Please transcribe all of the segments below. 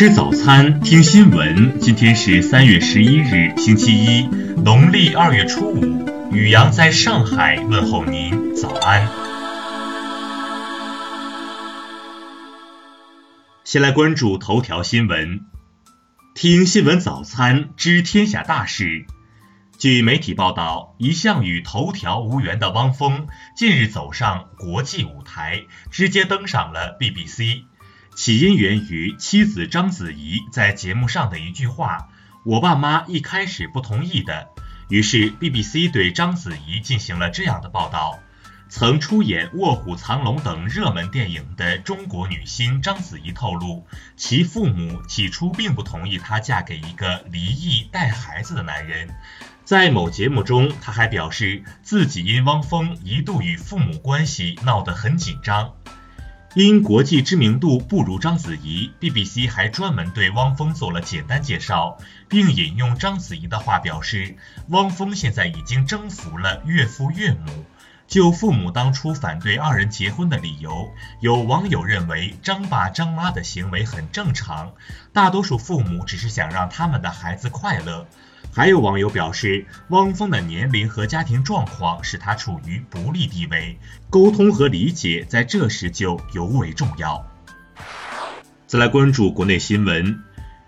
吃早餐，听新闻。今天是三月十一日，星期一，农历二月初五。雨阳在上海问候您，早安。先来关注头条新闻，听新闻早餐知天下大事。据媒体报道，一向与头条无缘的汪峰近日走上国际舞台，直接登上了 BBC。起因源于妻子章子怡在节目上的一句话：“我爸妈一开始不同意的。”于是 BBC 对章子怡进行了这样的报道：曾出演《卧虎藏龙》等热门电影的中国女星章子怡透露，其父母起初并不同意她嫁给一个离异带孩子的男人。在某节目中，她还表示自己因汪峰一度与父母关系闹得很紧张。因国际知名度不如章子怡，BBC 还专门对汪峰做了简单介绍，并引用章子怡的话表示，汪峰现在已经征服了岳父岳母。就父母当初反对二人结婚的理由，有网友认为张爸张妈的行为很正常，大多数父母只是想让他们的孩子快乐。还有网友表示，汪峰的年龄和家庭状况使他处于不利地位，沟通和理解在这时就尤为重要。再来关注国内新闻，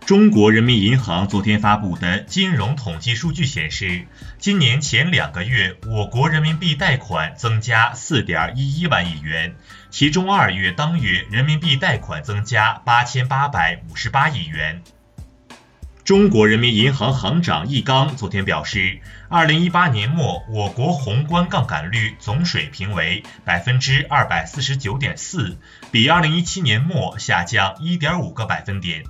中国人民银行昨天发布的金融统计数据显示，今年前两个月我国人民币贷款增加四点一一万亿元，其中二月当月人民币贷款增加八千八百五十八亿元。中国人民银行行长易纲昨天表示，二零一八年末我国宏观杠杆率总水平为百分之二百四十九点四，比二零一七年末下降一点五个百分点。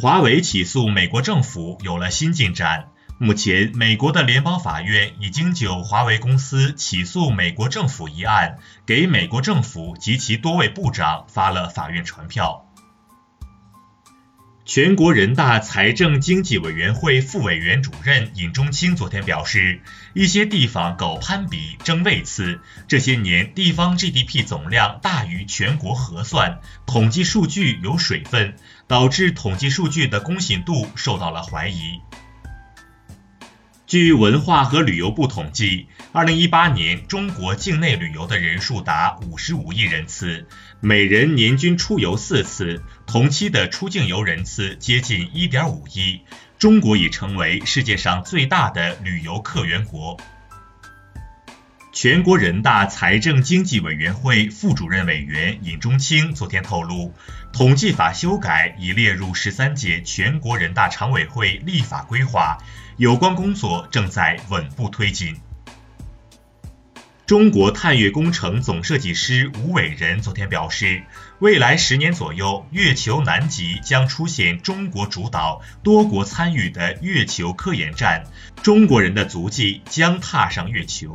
华为起诉美国政府有了新进展，目前美国的联邦法院已经就华为公司起诉美国政府一案，给美国政府及其多位部长发了法院传票。全国人大财政经济委员会副委员主任尹中卿昨天表示，一些地方搞攀比、争位次，这些年地方 GDP 总量大于全国核算，统计数据有水分，导致统计数据的公信度受到了怀疑。据文化和旅游部统计，二零一八年中国境内旅游的人数达五十五亿人次，每人年均出游四次，同期的出境游人次接近一点五亿，中国已成为世界上最大的旅游客源国。全国人大财政经济委员会副主任委员尹中清昨天透露，统计法修改已列入十三届全国人大常委会立法规划，有关工作正在稳步推进。中国探月工程总设计师吴伟仁昨天表示，未来十年左右，月球南极将出现中国主导、多国参与的月球科研站，中国人的足迹将踏上月球。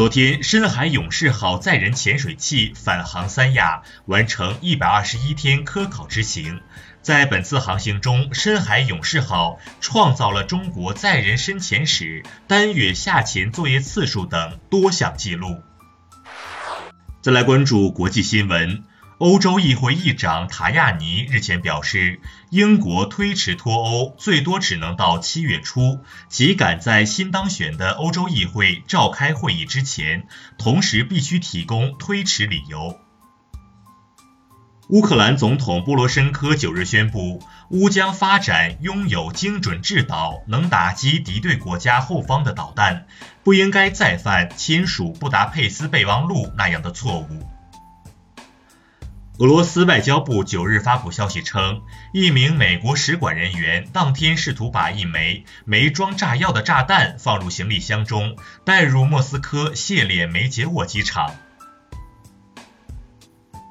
昨天，深海勇士号载人潜水器返航三亚，完成一百二十一天科考之行。在本次航行中，深海勇士号创造了中国载人深潜史单月下潜作业次数等多项纪录。再来关注国际新闻。欧洲议会议长塔亚尼日前表示，英国推迟脱欧最多只能到七月初，即赶在新当选的欧洲议会召开会议之前，同时必须提供推迟理由。乌克兰总统波罗申科九日宣布，乌将发展拥有精准制导、能打击敌对国家后方的导弹，不应该再犯签署布达佩斯备忘录那样的错误。俄罗斯外交部九日发布消息称，一名美国使馆人员当天试图把一枚没装炸药的炸弹放入行李箱中，带入莫斯科谢列梅捷沃机场。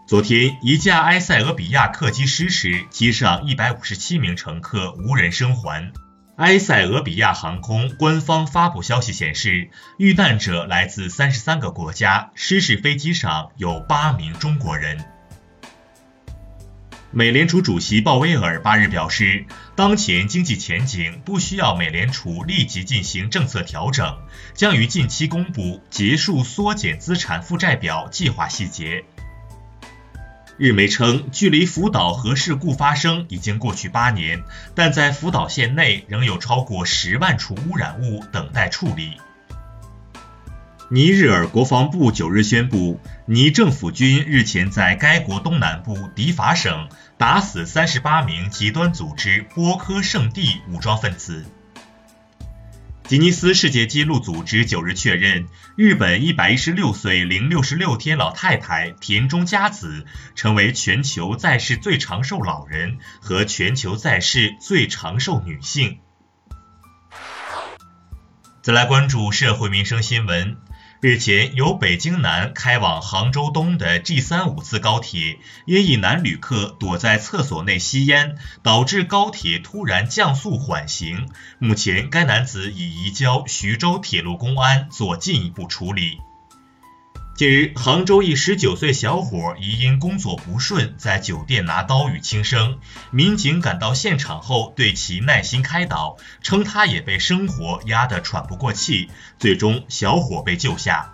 昨天，一架埃塞俄比亚客机失事，机上一百五十七名乘客无人生还。埃塞俄比亚航空官方发布消息显示，遇难者来自三十三个国家，失事飞机上有八名中国人。美联储主席鲍威尔八日表示，当前经济前景不需要美联储立即进行政策调整，将于近期公布结束缩减资产负债表计划细节。日媒称，距离福岛核事故发生已经过去八年，但在福岛县内仍有超过十万处污染物等待处理。尼日尔国防部九日宣布，尼政府军日前在该国东南部迪法省打死三十八名极端组织波科圣地武装分子。吉尼斯世界纪录组织九日确认，日本一百一十六岁零六十六天老太太田中佳子成为全球在世最长寿老人和全球在世最长寿女性。再来关注社会民生新闻。日前，由北京南开往杭州东的 G 三五次高铁，因一男旅客躲在厕所内吸烟，导致高铁突然降速缓行。目前，该男子已移交徐州铁路公安做进一步处理。近日，杭州一十九岁小伙疑因工作不顺，在酒店拿刀与轻生。民警赶到现场后，对其耐心开导，称他也被生活压得喘不过气。最终，小伙被救下。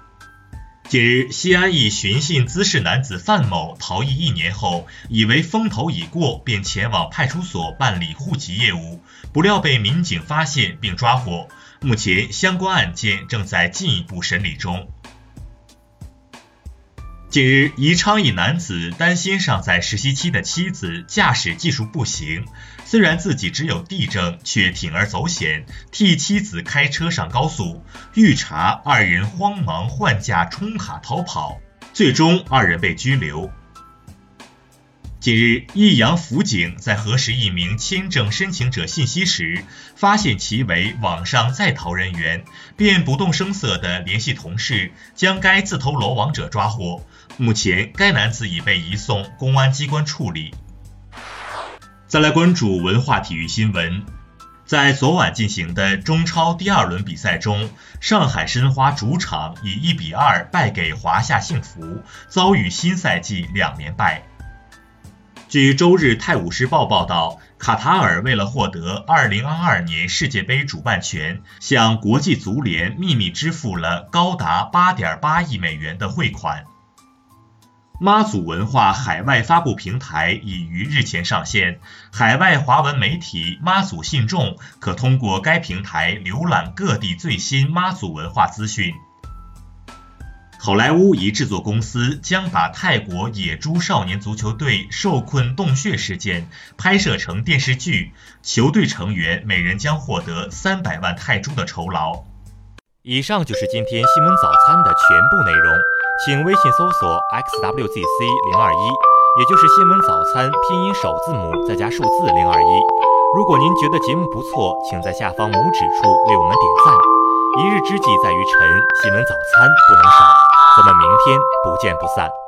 近日，西安一寻衅滋事男子范某逃逸一年后，以为风头已过，便前往派出所办理户籍业务，不料被民警发现并抓获。目前，相关案件正在进一步审理中。近日，宜昌一男子担心尚在实习期的妻子驾驶技术不行，虽然自己只有 D 证，却铤而走险替妻子开车上高速。遇查，二人慌忙换驾冲卡逃跑，最终二人被拘留。近日，益阳辅警在核实一名签证申请者信息时，发现其为网上在逃人员，便不动声色地联系同事，将该自投罗网者抓获。目前，该男子已被移送公安机关处理。再来关注文化体育新闻，在昨晚进行的中超第二轮比赛中，上海申花主场以一比二败给华夏幸福，遭遇新赛季两连败。据周日《泰晤士报》报道，卡塔尔为了获得2022年世界杯主办权，向国际足联秘密支付了高达8.8亿美元的汇款。妈祖文化海外发布平台已于日前上线，海外华文媒体妈祖信众可通过该平台浏览各地最新妈祖文化资讯。好莱坞一制作公司将把泰国野猪少年足球队受困洞穴事件拍摄成电视剧，球队成员每人将获得三百万泰铢的酬劳。以上就是今天新闻早餐的全部内容。请微信搜索 xwzc 零二一，也就是新闻早餐拼音首字母再加数字零二一。如果您觉得节目不错，请在下方拇指处为我们点赞。一日之计在于晨，新闻早餐不能少。咱们明天不见不散。